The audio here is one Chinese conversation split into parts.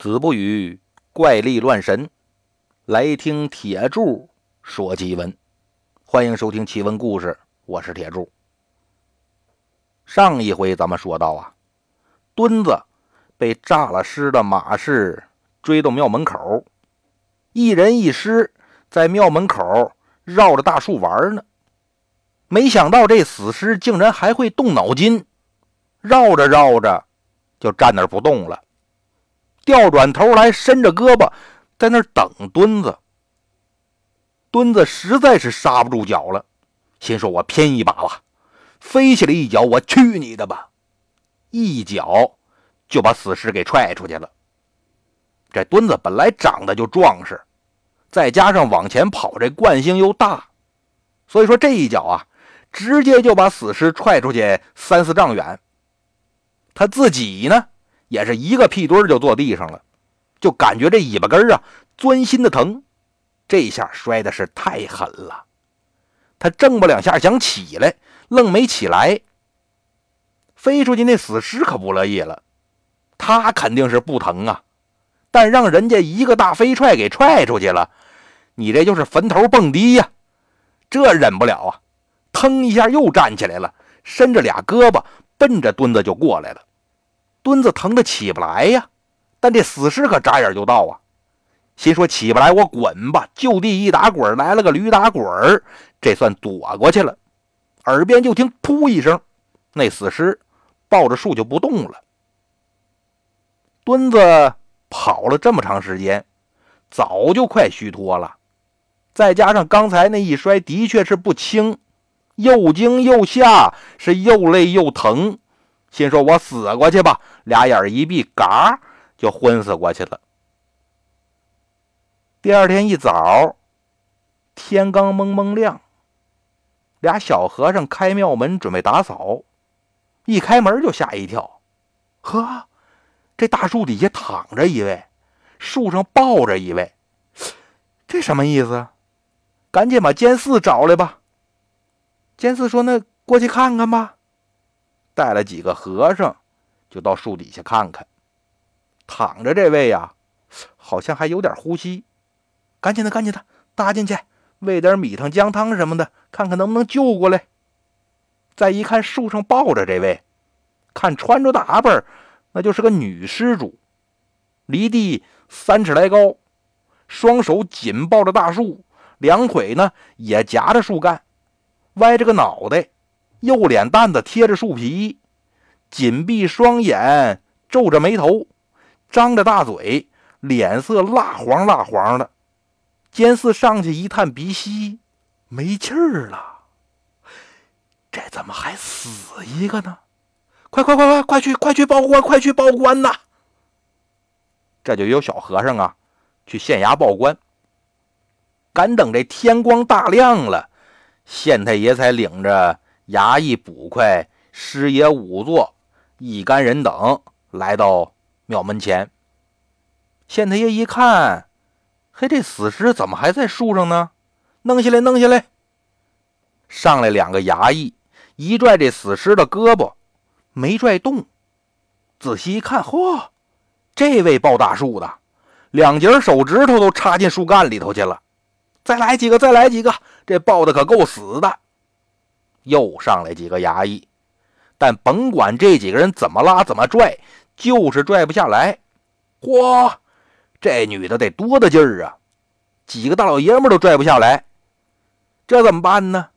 子不语怪力乱神，来听铁柱说奇闻。欢迎收听奇闻故事，我是铁柱。上一回咱们说到啊，墩子被诈了尸的马氏追到庙门口，一人一尸在庙门口绕着大树玩呢。没想到这死尸竟然还会动脑筋，绕着绕着就站那不动了。调转头来，伸着胳膊在那儿等墩子。墩子实在是刹不住脚了，心说：“我拼一把吧！”飞起来一脚，我去你的吧！一脚就把死尸给踹出去了。这墩子本来长得就壮实，再加上往前跑这惯性又大，所以说这一脚啊，直接就把死尸踹出去三四丈远。他自己呢？也是一个屁墩儿就坐地上了，就感觉这尾巴根啊钻心的疼，这下摔的是太狠了。他挣不两下想起来，愣没起来。飞出去那死尸可不乐意了，他肯定是不疼啊，但让人家一个大飞踹给踹出去了，你这就是坟头蹦迪呀，这忍不了啊！腾一下又站起来了，伸着俩胳膊奔着墩子就过来了。墩子疼得起不来呀，但这死尸可眨眼就到啊，心说起不来我滚吧，就地一打滚，来了个驴打滚儿，这算躲过去了。耳边就听噗一声，那死尸抱着树就不动了。墩子跑了这么长时间，早就快虚脱了，再加上刚才那一摔的确是不轻，又惊又吓，是又累又疼。心说：“我死过去吧。”俩眼一闭，嘎就昏死过去了。第二天一早，天刚蒙蒙亮，俩小和尚开庙门准备打扫，一开门就吓一跳，呵，这大树底下躺着一位，树上抱着一位，这什么意思？赶紧把监寺找来吧。监寺说：“那过去看看吧。”带了几个和尚，就到树底下看看。躺着这位呀，好像还有点呼吸。赶紧的，赶紧的，搭进去，喂点米汤、姜汤什么的，看看能不能救过来。再一看，树上抱着这位，看穿着打扮，那就是个女施主，离地三尺来高，双手紧抱着大树，两腿呢也夹着树干，歪着个脑袋。右脸蛋子贴着树皮，紧闭双眼，皱着眉头，张着大嘴，脸色蜡黄蜡黄的。监寺上去一探鼻息，没气儿了。这怎么还死一个呢？快快快快快去快去报官，快去报官呐！这就有小和尚啊，去县衙报官。赶等这天光大亮了，县太爷才领着。衙役、捕快、师爷、仵作一干人等来到庙门前。县太爷一看，嘿，这死尸怎么还在树上呢？弄下来，弄下来！上来两个衙役，一拽这死尸的胳膊，没拽动。仔细一看，嚯，这位抱大树的，两截手指头都插进树干里头去了。再来几个，再来几个，这抱的可够死的。又上来几个衙役，但甭管这几个人怎么拉怎么拽，就是拽不下来。嚯，这女的得多大劲儿啊！几个大老爷们都拽不下来，这怎么办呢？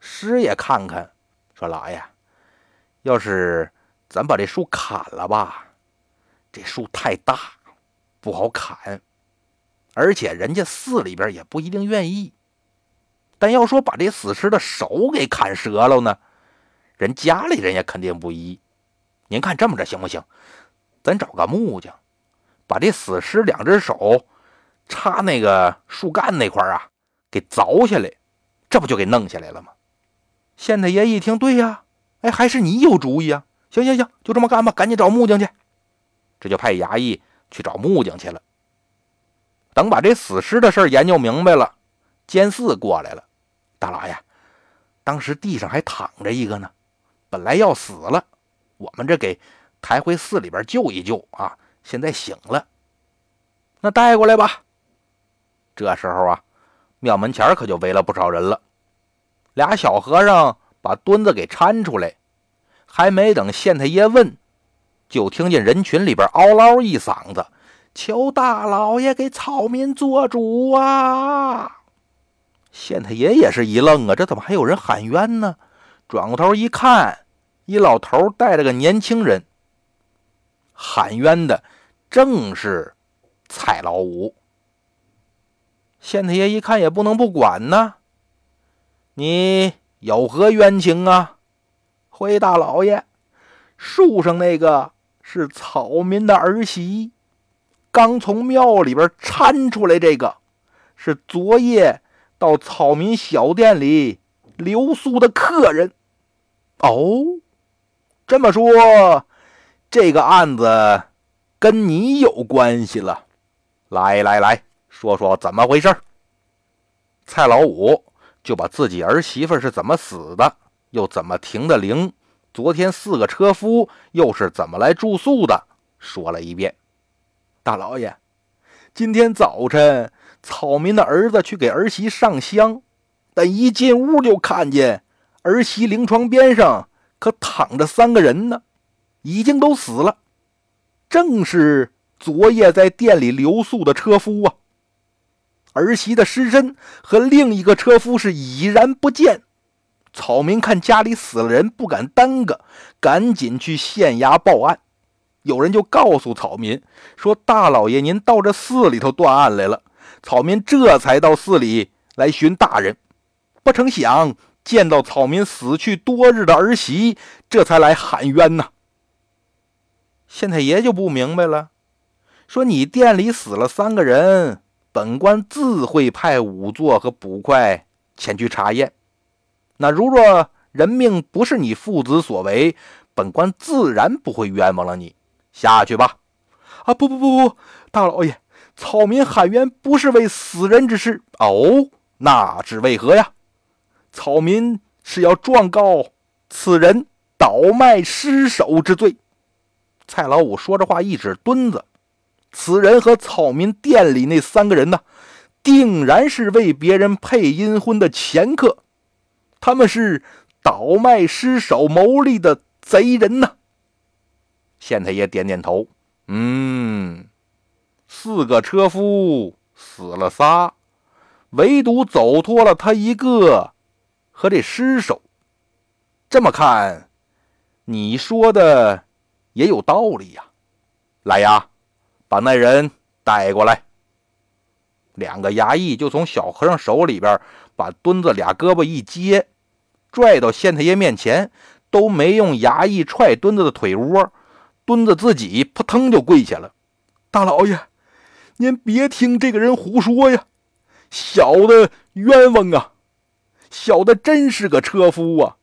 师爷看看，说：“老爷，要是咱把这树砍了吧，这树太大，不好砍，而且人家寺里边也不一定愿意。”但要说把这死尸的手给砍折了呢，人家里人也肯定不依。您看这么着行不行？咱找个木匠，把这死尸两只手插那个树干那块啊，给凿下来，这不就给弄下来了吗？县太爷一听，对呀，哎，还是你有主意啊！行行行，就这么干吧，赶紧找木匠去。这就派衙役去找木匠去了。等把这死尸的事研究明白了，监寺过来了。大老爷，当时地上还躺着一个呢，本来要死了，我们这给抬回寺里边救一救啊，现在醒了，那带过来吧。这时候啊，庙门前可就围了不少人了。俩小和尚把墩子给搀出来，还没等县太爷问，就听见人群里边嗷嗷一嗓子：“求大老爷给草民做主啊！”县太爷也是一愣啊，这怎么还有人喊冤呢？转过头一看，一老头带着个年轻人。喊冤的正是蔡老五。县太爷一看也不能不管呢，你有何冤情啊？回大老爷，树上那个是草民的儿媳，刚从庙里边搀出来。这个是昨夜到草民小店里留宿的客人。哦，这么说。这个案子跟你有关系了，来来来说说怎么回事蔡老五就把自己儿媳妇是怎么死的，又怎么停的灵，昨天四个车夫又是怎么来住宿的，说了一遍。大老爷，今天早晨草民的儿子去给儿媳上香，但一进屋就看见儿媳灵床边上可躺着三个人呢。已经都死了，正是昨夜在店里留宿的车夫啊。儿媳的尸身和另一个车夫是已然不见。草民看家里死了人，不敢耽搁，赶紧去县衙报案。有人就告诉草民说：“大老爷您到这寺里头断案来了。”草民这才到寺里来寻大人，不成想见到草民死去多日的儿媳，这才来喊冤呐。县太爷就不明白了，说：“你店里死了三个人，本官自会派仵作和捕快前去查验。那如若人命不是你父子所为，本官自然不会冤枉了你。下去吧。”啊，不不不不，大老爷，草民喊冤不是为死人之事哦，那是为何呀？草民是要状告此人倒卖尸首之罪。蔡老五说着话，一指墩子：“此人和草民店里那三个人呢，定然是为别人配阴婚的前客，他们是倒卖尸首牟利的贼人呢。”县太爷点点头：“嗯，四个车夫死了仨，唯独走脱了他一个和这尸首。这么看，你说的……”也有道理呀，来呀，把那人带过来。两个衙役就从小和尚手里边把墩子俩胳膊一接，拽到县太爷面前，都没用衙役踹墩子的腿窝，墩子自己扑腾就跪下了。大老爷，您别听这个人胡说呀，小的冤枉啊，小的真是个车夫啊，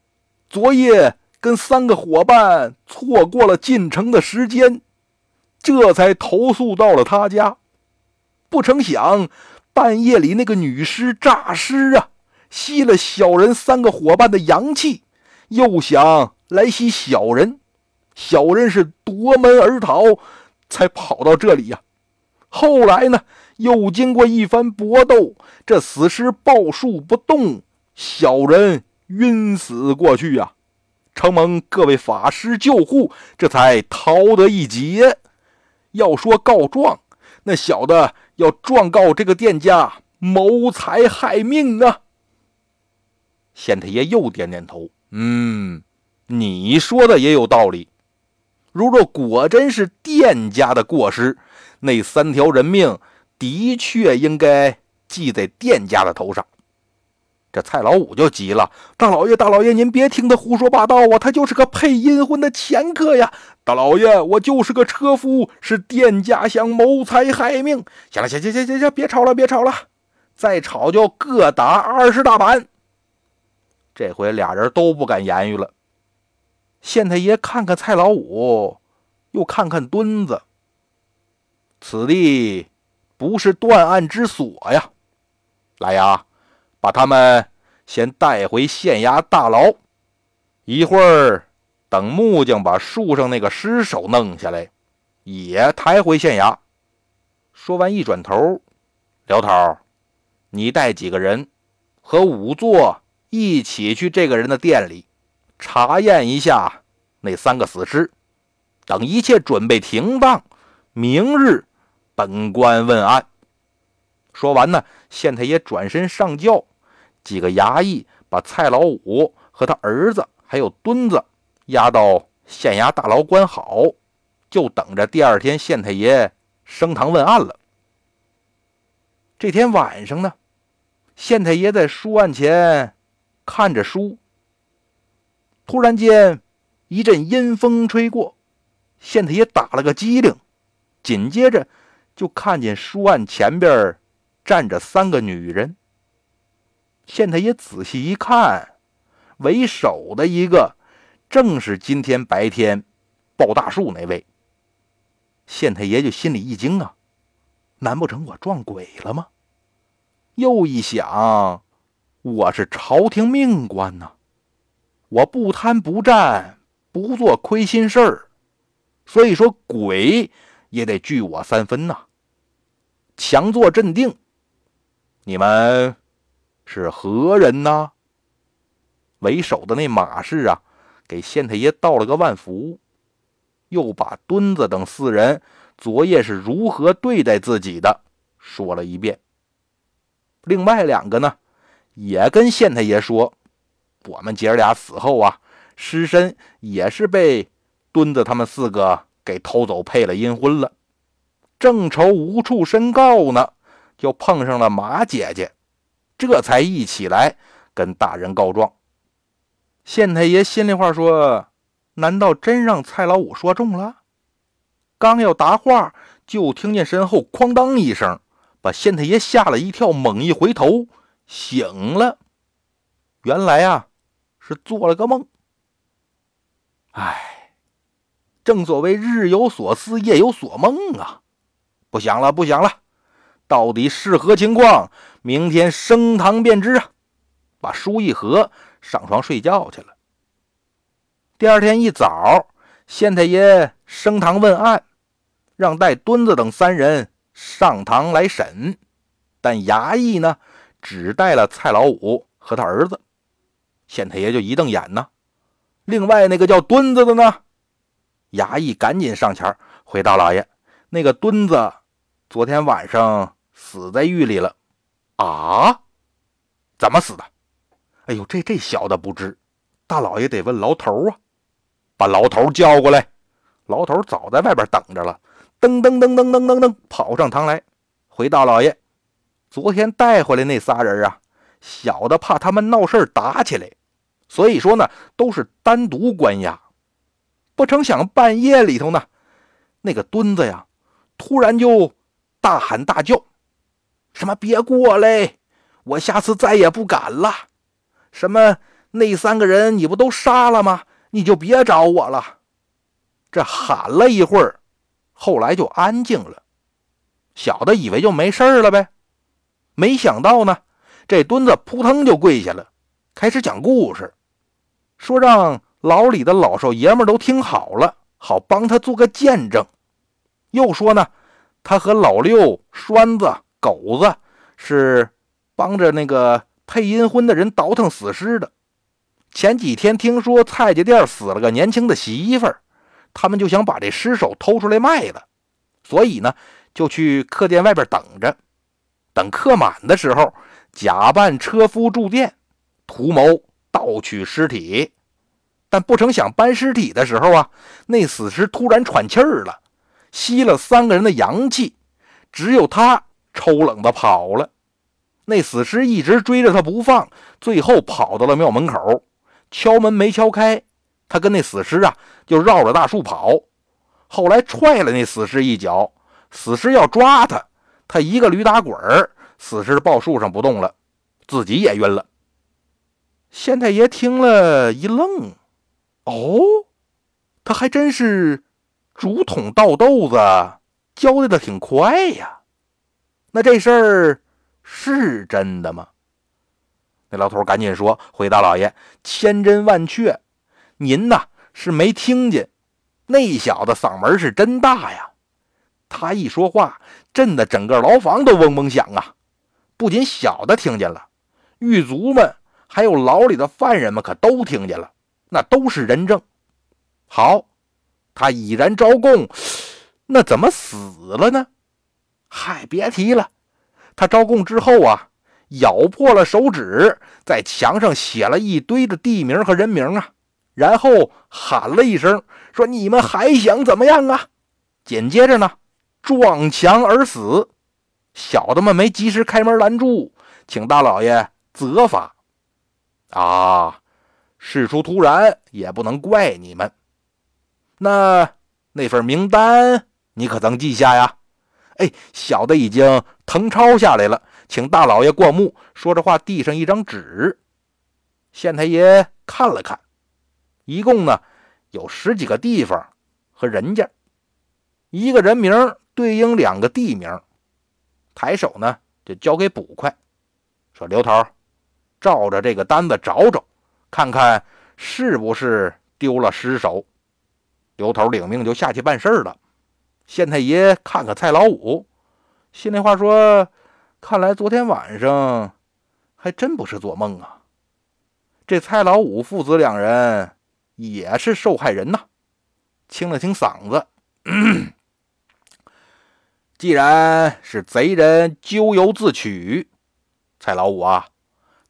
昨夜。跟三个伙伴错过了进城的时间，这才投宿到了他家。不成想，半夜里那个女尸诈尸啊，吸了小人三个伙伴的阳气，又想来吸小人，小人是夺门而逃，才跑到这里呀。后来呢，又经过一番搏斗，这死尸抱树不动，小人晕死过去呀。承蒙各位法师救护，这才逃得一劫。要说告状，那小的要状告这个店家谋财害命啊！县太爷又点点头，嗯，你说的也有道理。如若果真是店家的过失，那三条人命的确应该记在店家的头上。这蔡老五就急了：“大老爷，大老爷，您别听他胡说八道啊！他就是个配阴婚的前客呀！大老爷，我就是个车夫，是店家想谋财害命。行了，行行行行行，别吵了，别吵了，再吵就各打二十大板。”这回俩人都不敢言语了。县太爷看看蔡老五，又看看墩子，此地不是断案之所呀！来呀！把他们先带回县衙大牢，一会儿等木匠把树上那个尸首弄下来，也抬回县衙。说完，一转头，刘头，你带几个人和仵作一起去这个人的店里查验一下那三个死尸。等一切准备停当，明日本官问案。说完呢，县太爷转身上轿，几个衙役把蔡老五和他儿子还有墩子押到县衙大牢关好，就等着第二天县太爷升堂问案了。这天晚上呢，县太爷在书案前看着书，突然间一阵阴风吹过，县太爷打了个激灵，紧接着就看见书案前边站着三个女人。县太爷仔细一看，为首的一个正是今天白天抱大树那位。县太爷就心里一惊啊，难不成我撞鬼了吗？又一想，我是朝廷命官呐，我不贪不占，不做亏心事儿，所以说鬼也得惧我三分呐。强作镇定。你们是何人呢？为首的那马氏啊，给县太爷道了个万福，又把墩子等四人昨夜是如何对待自己的说了一遍。另外两个呢，也跟县太爷说，我们姐儿俩死后啊，尸身也是被墩子他们四个给偷走，配了阴婚了，正愁无处申告呢。就碰上了马姐姐，这才一起来跟大人告状。县太爷心里话说：“难道真让蔡老五说中了？”刚要答话，就听见身后“哐当”一声，把县太爷吓了一跳，猛一回头，醒了。原来啊，是做了个梦。唉，正所谓日有所思，夜有所梦啊！不想了，不想了。到底是何情况？明天升堂便知啊！把书一合，上床睡觉去了。第二天一早，县太爷升堂问案，让带墩子等三人上堂来审，但衙役呢，只带了蔡老五和他儿子。县太爷就一瞪眼呢。另外那个叫墩子的呢？衙役赶紧上前回大老爷：“那个墩子昨天晚上。”死在狱里了，啊？怎么死的？哎呦，这这小的不知，大老爷得问牢头啊！把牢头叫过来。牢头早在外边等着了，噔噔噔噔噔噔噔跑上堂来，回大老爷，昨天带回来那仨人啊，小的怕他们闹事打起来，所以说呢，都是单独关押。不成想半夜里头呢，那个墩子呀，突然就大喊大叫。什么？别过来！我下次再也不敢了。什么？那三个人你不都杀了吗？你就别找我了。这喊了一会儿，后来就安静了。小的以为就没事了呗，没想到呢，这墩子扑腾就跪下了，开始讲故事，说让牢里的老少爷们都听好了，好帮他做个见证。又说呢，他和老六栓子。狗子是帮着那个配阴婚的人倒腾死尸的。前几天听说蔡家店死了个年轻的媳妇儿，他们就想把这尸首偷出来卖了，所以呢就去客店外边等着，等客满的时候，假扮车夫住店，图谋盗取尸体。但不成想搬尸体的时候啊，那死尸突然喘气儿了，吸了三个人的阳气，只有他。抽冷子跑了，那死尸一直追着他不放，最后跑到了庙门口，敲门没敲开，他跟那死尸啊就绕着大树跑，后来踹了那死尸一脚，死尸要抓他，他一个驴打滚儿，死尸抱树上不动了，自己也晕了。县太爷听了一愣，哦，他还真是竹筒倒豆子，交代的挺快呀。那这事儿是真的吗？那老头赶紧说：“回大老爷，千真万确，您呐是没听见。那小子嗓门是真大呀，他一说话，震得整个牢房都嗡嗡响啊！不仅小的听见了，狱卒们还有牢里的犯人们可都听见了，那都是人证。好，他已然招供，那怎么死了呢？嗨，别提了，他招供之后啊，咬破了手指，在墙上写了一堆的地名和人名啊，然后喊了一声，说：“你们还想怎么样啊？”紧接着呢。撞墙而死，小的们没及时开门拦住，请大老爷责罚。啊，事出突然，也不能怪你们。那那份名单你可曾记下呀？哎，小的已经誊抄下来了，请大老爷过目。说着话，递上一张纸。县太爷看了看，一共呢有十几个地方和人家，一个人名。对应两个地名，抬手呢就交给捕快，说：“刘头，照着这个单子找找，看看是不是丢了尸首。”刘头领命就下去办事了。县太爷看看蔡老五，心里话说：“看来昨天晚上还真不是做梦啊。这蔡老五父子两人也是受害人呐。”清了清嗓子。既然是贼人咎由自取，蔡老五啊，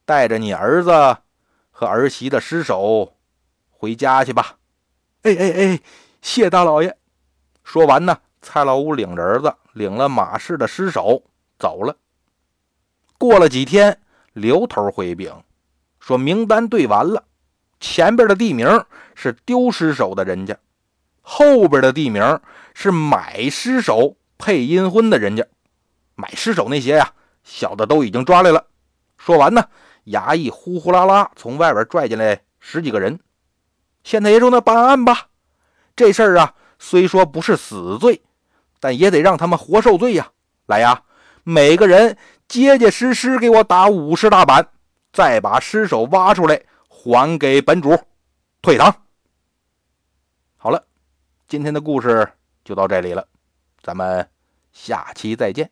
带着你儿子和儿媳的尸首回家去吧。哎哎哎，谢大老爷。说完呢，蔡老五领着儿子，领了马氏的尸首走了。过了几天，刘头回禀说，名单对完了，前边的地名是丢尸首的人家，后边的地名是买尸首。配阴婚的人家，买尸首那些呀，小的都已经抓来了。说完呢，衙役呼呼啦啦从外边拽进来十几个人。县太爷说：“那办案吧，这事儿啊，虽说不是死罪，但也得让他们活受罪呀。来呀，每个人结结实实给我打五十大板，再把尸首挖出来还给本主，退堂。”好了，今天的故事就到这里了。咱们下期再见。